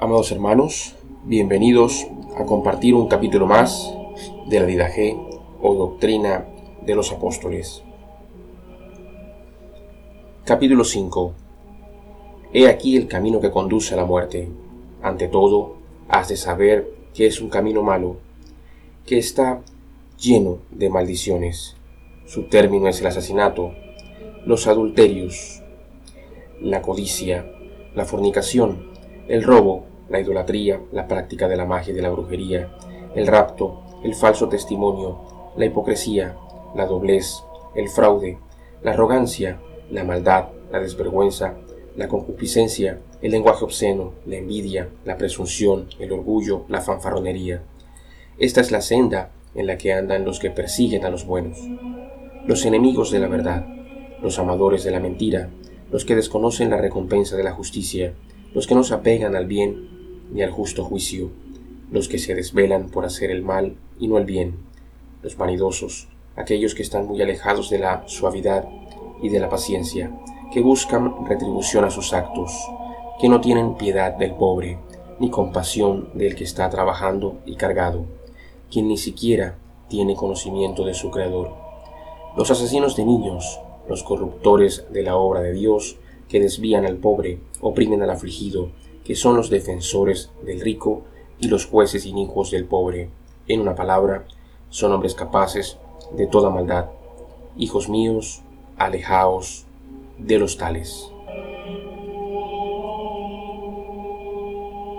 Amados hermanos, bienvenidos a compartir un capítulo más de la Didaje o Doctrina de los Apóstoles. Capítulo 5 He aquí el camino que conduce a la muerte. Ante todo, has de saber que es un camino malo, que está lleno de maldiciones. Su término es el asesinato, los adulterios, la codicia, la fornicación, el robo, la idolatría, la práctica de la magia y de la brujería, el rapto, el falso testimonio, la hipocresía, la doblez, el fraude, la arrogancia, la maldad, la desvergüenza, la concupiscencia, el lenguaje obsceno, la envidia, la presunción, el orgullo, la fanfarronería. Esta es la senda en la que andan los que persiguen a los buenos, los enemigos de la verdad, los amadores de la mentira, los que desconocen la recompensa de la justicia, los que no se apegan al bien ni al justo juicio, los que se desvelan por hacer el mal y no el bien, los vanidosos, aquellos que están muy alejados de la suavidad y de la paciencia, que buscan retribución a sus actos, que no tienen piedad del pobre, ni compasión del que está trabajando y cargado, quien ni siquiera tiene conocimiento de su Creador. Los asesinos de niños, los corruptores de la obra de Dios, que desvían al pobre, oprimen al afligido, que son los defensores del rico y los jueces inicuos del pobre. En una palabra, son hombres capaces de toda maldad. Hijos míos, alejaos de los tales.